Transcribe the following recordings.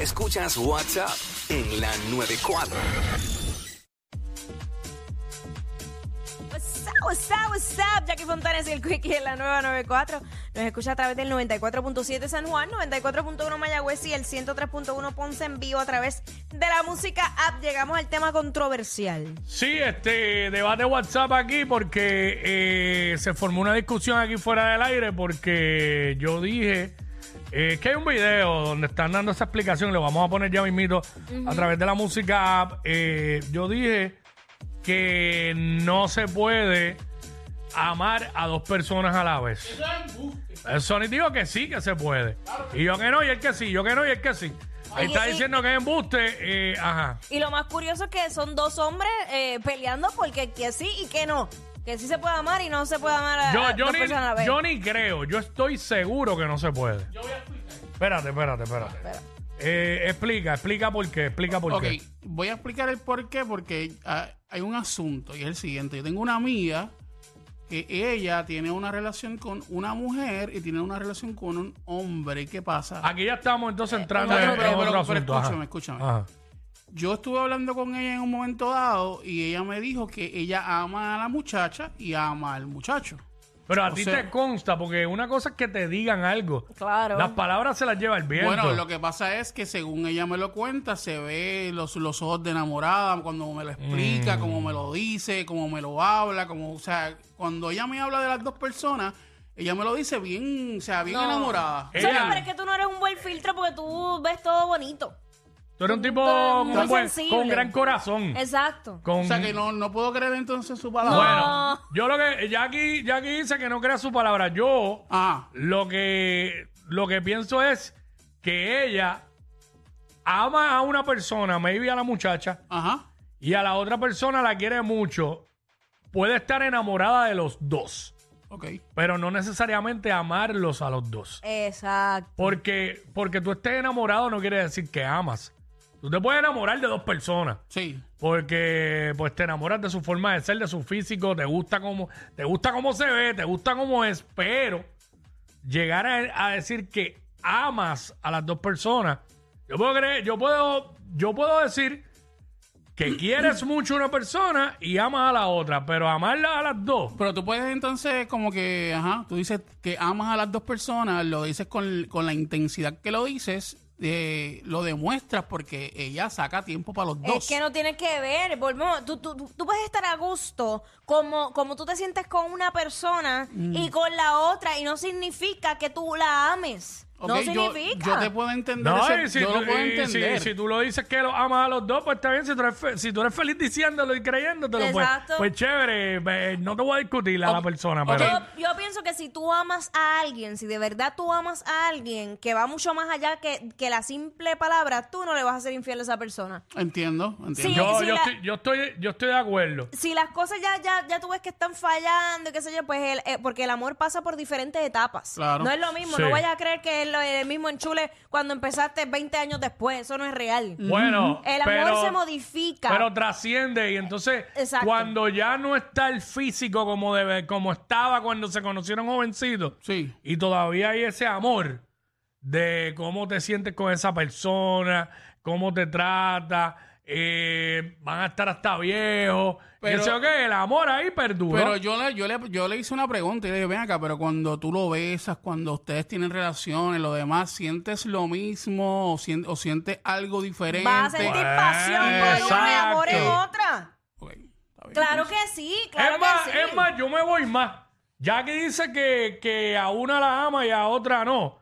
Escuchas WhatsApp en la 94. What's up, what's up, what's up? Jackie Fontanes y el Quickie en la nueva 94. Nos escucha a través del 94.7 San Juan, 94.1 Mayagüez y el 103.1 Ponce en vivo a través de la música app. Llegamos al tema controversial. Sí, este debate WhatsApp aquí porque eh, se formó una discusión aquí fuera del aire porque yo dije eh, que hay un video donde están dando esa explicación, lo vamos a poner ya mismito a través de la música app. Eh, yo dije que no se puede amar a dos personas a la vez. El Sony dijo que sí, que se puede. Y yo que no, y él que sí, yo que no, y él que sí. Ahí Oye, está y- diciendo que es embuste, eh, ajá. Y lo más curioso es que son dos hombres eh, peleando porque que sí y que no. Que sí se puede amar y no se puede amar a, Yo, a yo, dos ni, personas a la vez. yo ni creo, yo estoy seguro que no se puede. Yo voy a explicar. Espérate, espérate, espérate. Eh, explica, explica por qué, explica por Ok, qué. voy a explicar el por qué, porque ah, hay un asunto y es el siguiente. Yo tengo una amiga que ella tiene una relación con una mujer y tiene una relación con un hombre. ¿Y qué pasa? Aquí ya estamos entonces entrando Pero, en, pero, en pero, otro pero asunto. ajá. escúchame, escúchame. Ajá. Yo estuve hablando con ella en un momento dado y ella me dijo que ella ama a la muchacha y ama al muchacho. Pero a O ti sea- te consta, porque una cosa es que te digan algo. Claro. Las palabras se las lleva el viento. Bueno, lo que pasa es que según ella me lo cuenta, se ve los, los ojos de enamorada cuando me lo explica, Mm. como me lo dice, como me lo habla, como, o sea, cuando ella me habla de las dos personas, ella me lo dice bien, o sea, bien No. enamorada. Ella- Sony, pero es que tú no eres un buen filtro porque tú ves todo bonito. Tú eres un tipo con, muy buen- sensible. con gran corazón. Exacto. Con, O sea, que no, no puedo creer entonces su palabra. Bueno, yo lo que. Jackie, Jackie dice que no crea su palabra. Yo Ajá. lo que, lo que pienso es que ella ama a una persona, maybe a la muchacha, Ajá. y a la otra persona la quiere mucho. Puede estar enamorada de los dos, Ok. pero no necesariamente amarlos a los dos. Exacto. Porque, porque tú estés enamorado no quiere decir que amas. Tú te puedes enamorar de dos personas. Sí. Porque pues te enamoras de su forma de ser, de su físico, te gusta cómo, te gusta cómo se ve, te gusta cómo es, pero llegar a, a decir que amas a las dos personas, yo puedo creer, yo puedo, yo puedo decir que quieres mucho a una persona y amas a la otra, pero amarla a las dos. Pero tú puedes entonces como que, ajá, tú dices que amas a las dos personas, lo dices con, con la intensidad que lo dices, eh, lo demuestras porque ella saca tiempo para los dos. Es que no tiene que ver, volvemos, tú, tú, puedes estar a gusto como, como tú te sientes con una persona Mm. y con la otra y no significa que tú la ames. No yo, significa. yo te puedo entender. No, ese- si, yo tú, lo puedo si- entender. si tú lo dices que los amas a los dos, pues está bien. Si tú eres, fe- si tú eres feliz diciéndolo y creyéndotelo, pues, Exacto. pues chévere. eh, no te voy a discutir a la persona, pero... Yo, yo pienso que si tú amas a alguien, si de verdad tú amas a alguien que va mucho más allá que, que la simple palabra, tú no le vas a ser infiel a esa persona. Entiendo, entiendo. Sí, Yo, si yo, la- estoy, yo, estoy, yo estoy de acuerdo. Si las cosas ya, ya, ya tú ves que están fallando, y qué sé yo, pues el, eh, porque el amor pasa por diferentes etapas. Claro. No es lo mismo, Sí. no vayas a creer que es lo- el mismo enchule cuando empezaste 20 años después, eso no es real. Bueno, El amor pero, se modifica. Pero trasciende y entonces Exacto. cuando ya no está el físico como debe, como estaba cuando se conocieron jovencitos Sí. y todavía hay ese amor de cómo te sientes con esa persona, cómo te trata, eh, van a estar hasta viejos. Pero- Pero, que el amor ahí perdura. Pero yo le, yo, le, yo le hice una pregunta y le dije, ven acá, pero cuando tú lo besas, cuando ustedes tienen relaciones, lo demás, ¿sientes lo mismo o, sien- o sientes algo diferente? Vas a sentir Bueno, pasión por una y amor en otra. Claro que sí, claro es, más, que sí. es más, yo me voy más. Ya que dice que, que a una la ama y a otra no.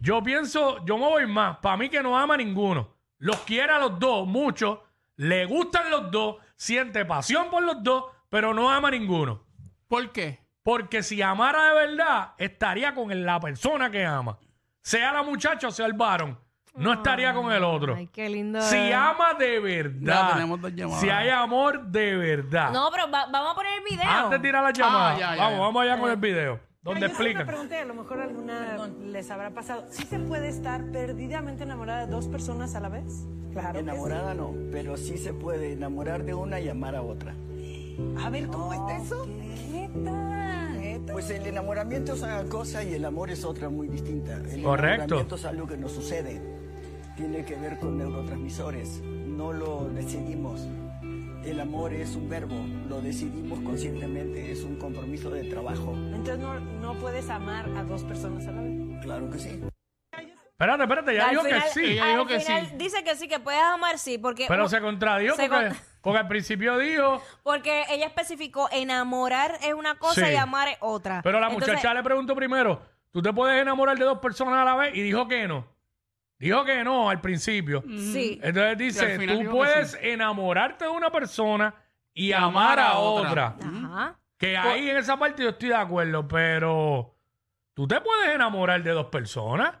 Yo pienso, yo me voy más. Para mí que no ama a ninguno. Los quiere a los dos, mucho. Le gustan los dos. Siente pasión por los dos, pero no ama a ninguno. ¿Por qué? Porque si amara de verdad, estaría con la persona que ama. Sea la muchacha o sea el varón. no estaría con el otro. Ay, qué lindo. Si es. ama de verdad. Ya tenemos dos llamadas. Si hay amor de verdad. No, pero va- vamos a poner el video. Antes de tirar la llamada. Ah, ya, ya, vamos, ya. vamos allá con el video. Donde tengo una pregunta y a lo mejor alguna les habrá pasado. ¿Sí se puede estar perdidamente enamorada de dos personas a la vez? Claro. Enamorada no, pero sí se puede enamorar de una y amar a otra. sí. A ver, ¿cómo está eso? ¿Qué tal? Pues el enamoramiento es una cosa y el amor es otra muy distinta. El Correcto. enamoramiento es algo que nos sucede. Tiene que ver con neurotransmisores. No lo decidimos. El amor es un verbo, lo decidimos conscientemente, es un compromiso de trabajo. Entonces no, no puedes amar a dos personas a la vez. Claro que sí. Espérate, espérate, ya Al dijo final- que sí. Ella al dijo que final sí. Dice que sí, que puedes amar, sí, porque. Pero se contradijo Se porque, con- porque al principio dijo. Porque ella especificó enamorar es una cosa Sí. y amar es otra. Pero la Entonces, muchacha le preguntó primero: ¿tú te puedes enamorar de dos personas a la vez? Y dijo que no. Dijo que no al principio. Sí. Entonces Y al dice: final tú dijo que puedes enamorarte de una persona y amar a otra. Ajá. Que ahí en esa parte yo estoy de acuerdo, pero tú te puedes enamorar de dos personas.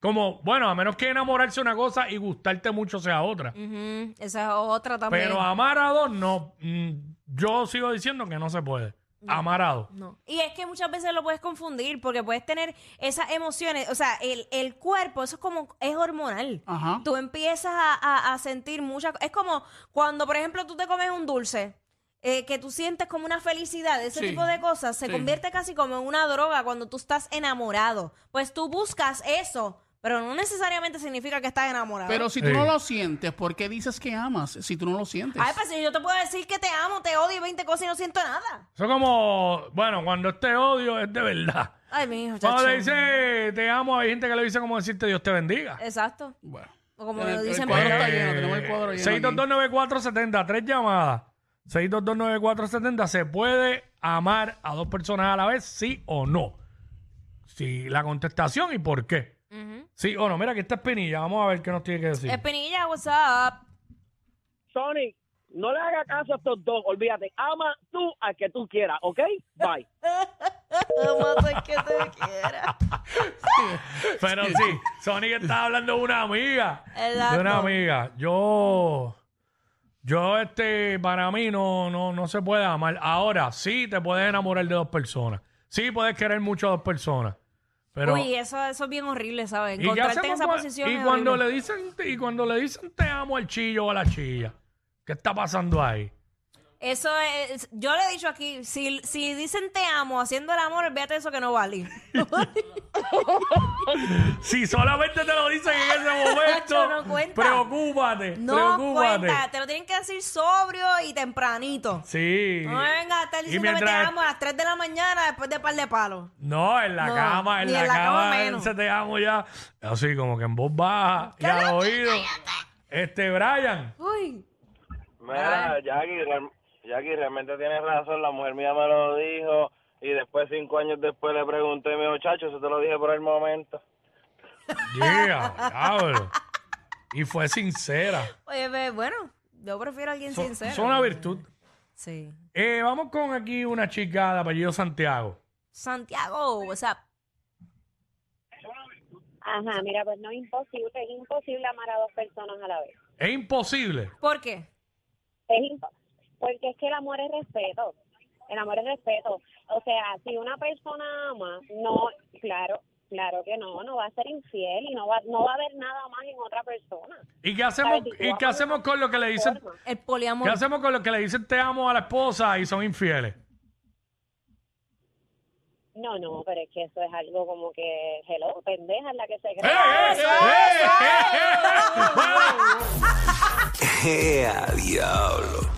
Como, bueno, a menos que enamorarse una cosa y gustarte mucho sea otra. Ujú, Esa es otra también. Pero amar a dos, no. mm, Yo sigo diciendo que no se puede. Amar a dos. No. Y es que muchas veces lo puedes confundir porque puedes tener esas emociones, o sea, el, el cuerpo, eso es como, es hormonal. Ajá. Tú empiezas a, a- a sentir muchas Es como cuando, por ejemplo, tú te comes un dulce, eh, que tú sientes como una felicidad, ese Sí. tipo de cosas, se Sí. convierte casi como en una droga cuando tú estás enamorado. Pues tú buscas eso, pero no necesariamente significa que estás enamorado. Pero si tú Sí. no lo sientes, ¿por qué dices que amas? Si tú no lo sientes. Ay, pues si yo te puedo decir que te amo, te odio y 20 cosas y no siento nada. Eso es como, bueno, cuando este odio es de verdad. Ay, mi hijo, Cuando chacho. le dice te amo, hay gente que le dice como decirte Dios te bendiga. Exacto. Bueno. O como El- lo el dicen cuadro por está ahí. lleno, tenemos el cuadro lleno aquí. 6229470, tres llamadas. 6229470, ¿se puede amar a dos personas a la vez, sí o no? Sí, la contestación y por qué. Sí o no. Mira, aquí está Espinilla, vamos a ver qué nos tiene que decir. Espinilla, what's up? Sonic, no le haga caso a estos dos, olvídate. Ama tú al que tú quieras, ¿ok? Bye. Amate que te quiera. Pero sí, Sonic estaba hablando de una amiga. Exacto. De una amiga. Yo, yo, este, para mí no, no, no se puede amar. Ahora, sí te puedes enamorar de dos personas. Sí puedes querer mucho a dos personas. Pero, Uy, eso, eso es bien horrible, ¿sabes? ¿y qué Encontrarte en esa cua- posición y es cuando horrible. le dicen, y cuando le dicen te amo al chillo o a la chilla, ¿qué está pasando ahí? Eso es... Yo le he dicho aquí, si, si dicen te amo haciendo el amor, de eso que no vale. Si solamente te lo dicen en ese momento, no cuenta. preocúpate, no preocúpate. cuenta, te lo tienen que decir sobrio y tempranito. Sí. No me vengas a estar Y diciendo que te mientras- amo a las 3 de la mañana después de par de palos. No, en la No, cama, en ni la, en la cama cama, menos. ese te amo ya. Así como que en voz baja y al oído. Este, Brian. Uy. Mira, Jackie, real- Jackie, realmente tienes razón, la mujer mía me lo dijo y después, cinco años después, le pregunté y me dijo, chacho, eso te lo dije por el momento. Yeah, diablo. Y fue sincera. Oye, bueno, yo prefiero a alguien sincero. Son una virtud. Sí. Eh, vamos con aquí una chica de apellido Santiago. Santiago, what's up? Ajá, mira, pues no es imposible, es imposible amar a dos personas a la vez. Es imposible. ¿Por qué? Es impo- porque es que el amor es respeto. El amor es respeto. O sea, si una persona ama, no, claro, claro que no, no va a ser infiel y no va, no va a haber nada más en otra persona. ¿Y qué hacemos, y qué hacemos con lo que le dicen? El poliamor. ¿Qué hacemos con lo que le dicen te amo a la esposa y son infieles? No, no, pero es que eso es algo como que, hello, pendeja es la que se ¡Eh, cree. eh, eh, eh, eh! ¡Eh, diablo!